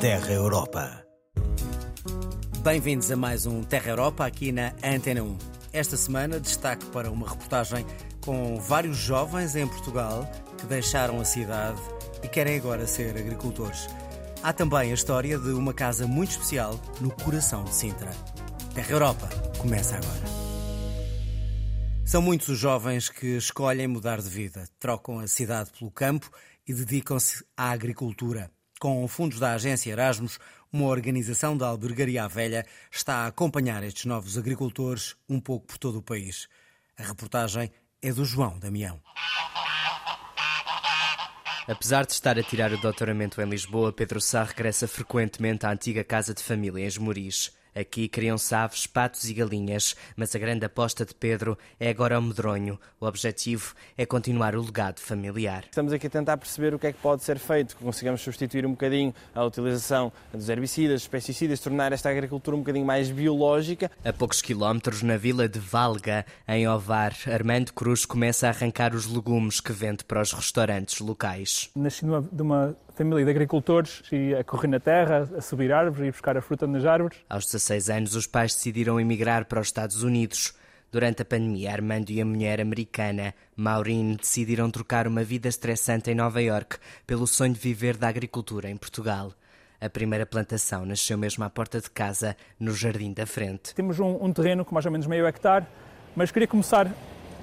Terra Europa. Bem-vindos a mais um Terra Europa aqui na Antena 1. Esta semana destaque para uma reportagem com vários jovens em Portugal que deixaram a cidade e querem agora ser agricultores. Há também a história de uma casa muito especial no coração de Sintra. Terra Europa começa agora. São muitos os jovens que escolhem mudar de vida, trocam a cidade pelo campo e dedicam-se à agricultura. Com fundos da agência Erasmus, uma organização da Albergaria Velha está a acompanhar estes novos agricultores um pouco por todo o país. A reportagem é do João Damião. Apesar de estar a tirar o doutoramento em Lisboa, Pedro Sá regressa frequentemente à antiga casa de família em Esmoriz. Aqui criam-se aves, patos e galinhas, mas a grande aposta de Pedro é agora o medronho. O objetivo é continuar o legado familiar. Estamos aqui a tentar perceber o que é que pode ser feito, que consigamos substituir um bocadinho a utilização dos herbicidas, dos pesticidas, tornar esta agricultura um bocadinho mais biológica. A poucos quilómetros, na vila de Valga, em Ovar, Armando Cruz começa a arrancar os legumes que vende para os restaurantes locais. Nasci de uma família de agricultores e a correr na terra, a subir árvores e buscar a fruta nas árvores. Aos 16 anos, os pais decidiram emigrar para os Estados Unidos. Durante a pandemia, Armando e a mulher americana, Maureen, decidiram trocar uma vida estressante em Nova York pelo sonho de viver da agricultura em Portugal. A primeira plantação nasceu mesmo à porta de casa, no jardim da frente. Temos um, um terreno com mais ou menos meio hectare, mas queria começar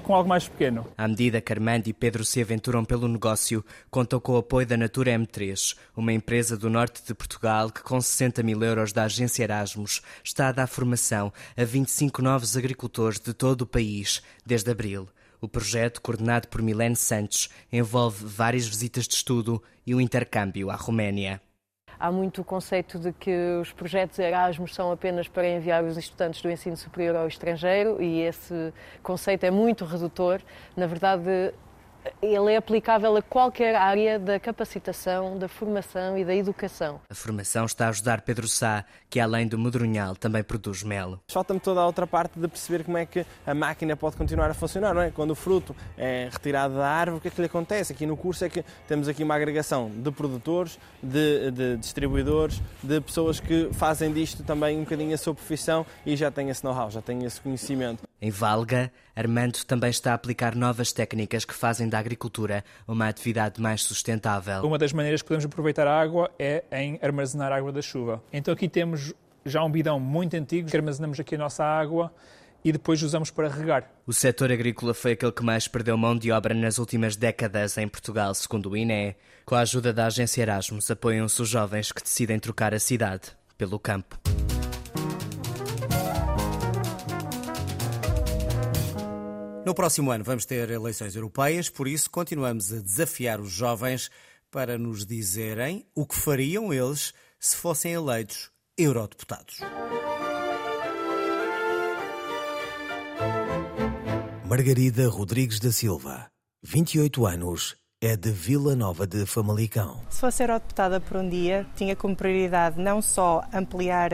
com algo mais pequeno. À medida que Armando e Pedro se aventuram pelo negócio, contam com o apoio da Natura M3, uma empresa do norte de Portugal que, com 60 mil euros da agência Erasmus, está a dar formação a 25 novos agricultores de todo o país desde abril. O projeto, coordenado por Milene Santos, envolve várias visitas de estudo e o um intercâmbio à Roménia. Há muito o conceito de que os projetos Erasmus são apenas para enviar os estudantes do ensino superior ao estrangeiro e esse conceito é muito redutor. Na verdade, ele é aplicável a qualquer área da capacitação, da formação e da educação. A formação está a ajudar Pedro Sá, que além do medronhal também produz mel. Falta-me toda a outra parte de perceber como é que a máquina pode continuar a funcionar, não é? Quando o fruto é retirado da árvore, o que é que lhe acontece? Aqui no curso é que temos aqui uma agregação de produtores, de, de distribuidores, de pessoas que fazem disto também um bocadinho a sua profissão e já têm esse know-how, já têm esse conhecimento. Em Valga, Armando também está a aplicar novas técnicas que fazem da agricultura uma atividade mais sustentável. Uma das maneiras que podemos aproveitar a água é em armazenar a água da chuva. Então aqui temos já um bidão muito antigo que armazenamos aqui a nossa água e depois usamos para regar. O setor agrícola foi aquele que mais perdeu mão de obra nas últimas décadas em Portugal, segundo o INE. Com a ajuda da agência Erasmus, apoiam-se os jovens que decidem trocar a cidade pelo campo. No próximo ano vamos ter eleições europeias, por isso continuamos a desafiar os jovens para nos dizerem o que fariam eles se fossem eleitos eurodeputados. Margarida Rodrigues da Silva, 28 anos, é de Vila Nova de Famalicão. Se fosse eurodeputada por um dia, tinha como prioridade não só ampliar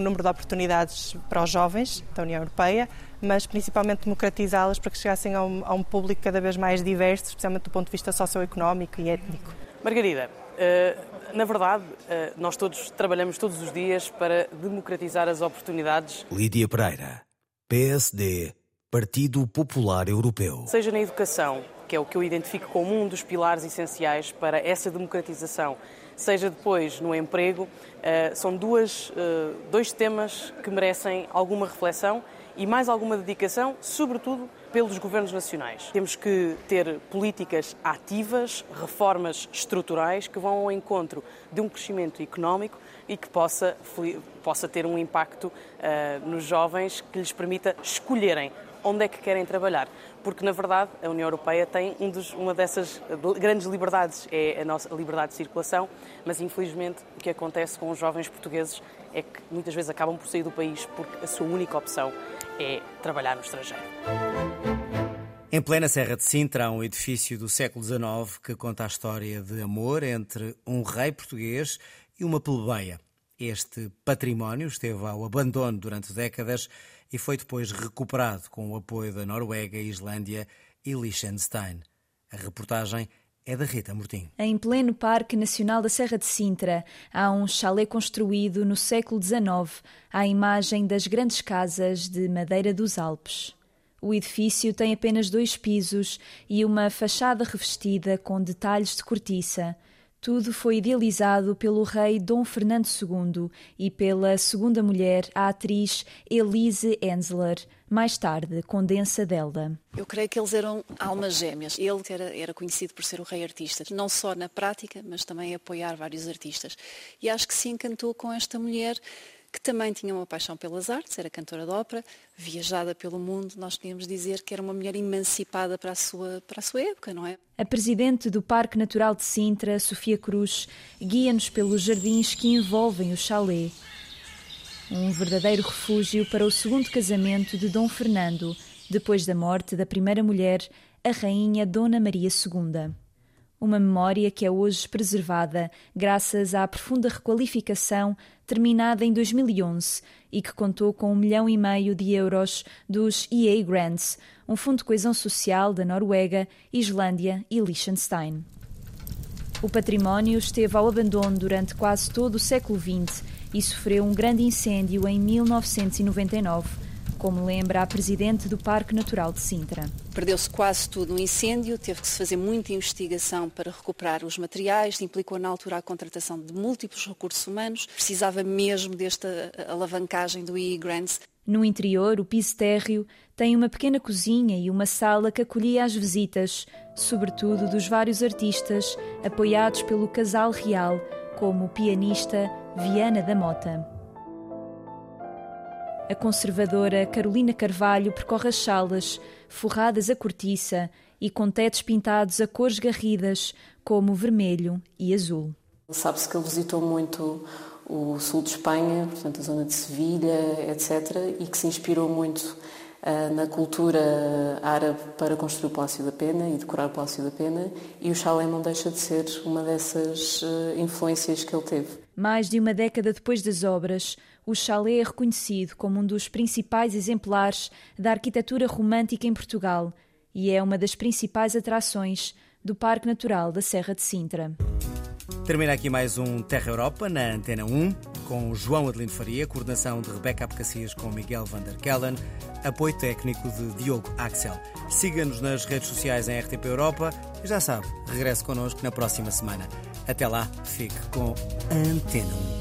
o número de oportunidades para os jovens da União Europeia, mas principalmente democratizá-las para que chegassem a um, a um, público cada vez mais diverso, especialmente do ponto de vista socioeconómico e étnico. Margarida, eh, na verdade, eh, nós todos trabalhamos todos os dias para democratizar as oportunidades. Lídia Pereira, PSD, Partido Popular Europeu. Seja na educação, que é o que eu identifico como um dos pilares essenciais para essa democratização, seja depois no emprego, eh, são duas, dois temas que merecem alguma reflexão e mais alguma dedicação, sobretudo pelos governos nacionais. Temos que ter políticas ativas, reformas estruturais que vão ao encontro de um crescimento económico e que possa, possa ter um impacto uh, nos jovens que lhes permita escolherem onde é que querem trabalhar. Porque, na verdade, a União Europeia tem um dos, uma dessas grandes liberdades, é a nossa liberdade de circulação, mas infelizmente o que acontece com os jovens portugueses é que muitas vezes acabam por sair do país porque a sua única opção é trabalhar no estrangeiro. Em plena Serra de Sintra há um edifício do século XIX que conta a história de amor entre um rei português e uma plebeia. Este património esteve ao abandono durante décadas e foi depois recuperado com o apoio da Noruega, Islândia e Liechtenstein. A reportagem é da Rita Mortim. Em pleno Parque Nacional da Serra de Sintra, há um chalé construído no século XIX à imagem das grandes casas de madeira dos Alpes. O edifício tem apenas dois pisos e uma fachada revestida com detalhes de cortiça. Tudo foi idealizado pelo rei Dom Fernando II e pela segunda mulher, a atriz Elise Ensler, mais tarde Condensa Delda. Eu creio que eles eram almas gêmeas. Ele era, era conhecido por ser o rei artista, não só na prática, mas também apoiar vários artistas. E acho que se encantou com esta mulher que também tinha uma paixão pelas artes, era cantora de ópera, viajada pelo mundo, nós podíamos dizer que era uma mulher emancipada para a sua, para a sua época, não é? A presidente do Parque Natural de Sintra, Sofia Cruz, guia-nos pelos jardins que envolvem o chalé. Um verdadeiro refúgio para o segundo casamento de Dom Fernando, depois da morte da primeira mulher, a rainha Dona Maria II uma memória que é hoje preservada graças à profunda requalificação terminada em 2011 e que contou com um milhão e meio de euros dos EA Grants, um fundo de coesão social da Noruega, Islândia e Liechtenstein. O património esteve ao abandono durante quase todo o século XX e sofreu um grande incêndio em 1999 como lembra a presidente do Parque Natural de Sintra. Perdeu-se quase tudo no incêndio, teve que se fazer muita investigação para recuperar os materiais, implicou na altura a contratação de múltiplos recursos humanos, precisava mesmo desta alavancagem do EE Grants. No interior, o piso térreo tem uma pequena cozinha e uma sala que acolhia as visitas, sobretudo dos vários artistas apoiados pelo casal real, como o pianista Viana da Mota. A conservadora Carolina Carvalho percorre as salas, forradas a cortiça e com tetos pintados a cores garridas, como vermelho e azul. Sabe-se que ele visitou muito o sul de Espanha, portanto a zona de Sevilha, etc., e que se inspirou muito na cultura árabe para construir o Palácio da Pena e decorar o Palácio da Pena, e o chalé não deixa de ser uma dessas uh, influências que ele teve. Mais de uma década depois das obras, o chalé é reconhecido como um dos principais exemplares da arquitetura romântica em Portugal e é uma das principais atrações do Parque Natural da Serra de Sintra. Termina aqui mais um Terra Europa na Antena 1, com João Adelino Faria, coordenação de Rebeca Abcacias com Miguel van der Kellen, apoio técnico de Diogo Axel. Siga-nos nas redes sociais em RTP Europa e já sabe, regresse connosco na próxima semana. Até lá, fique com Antena 1.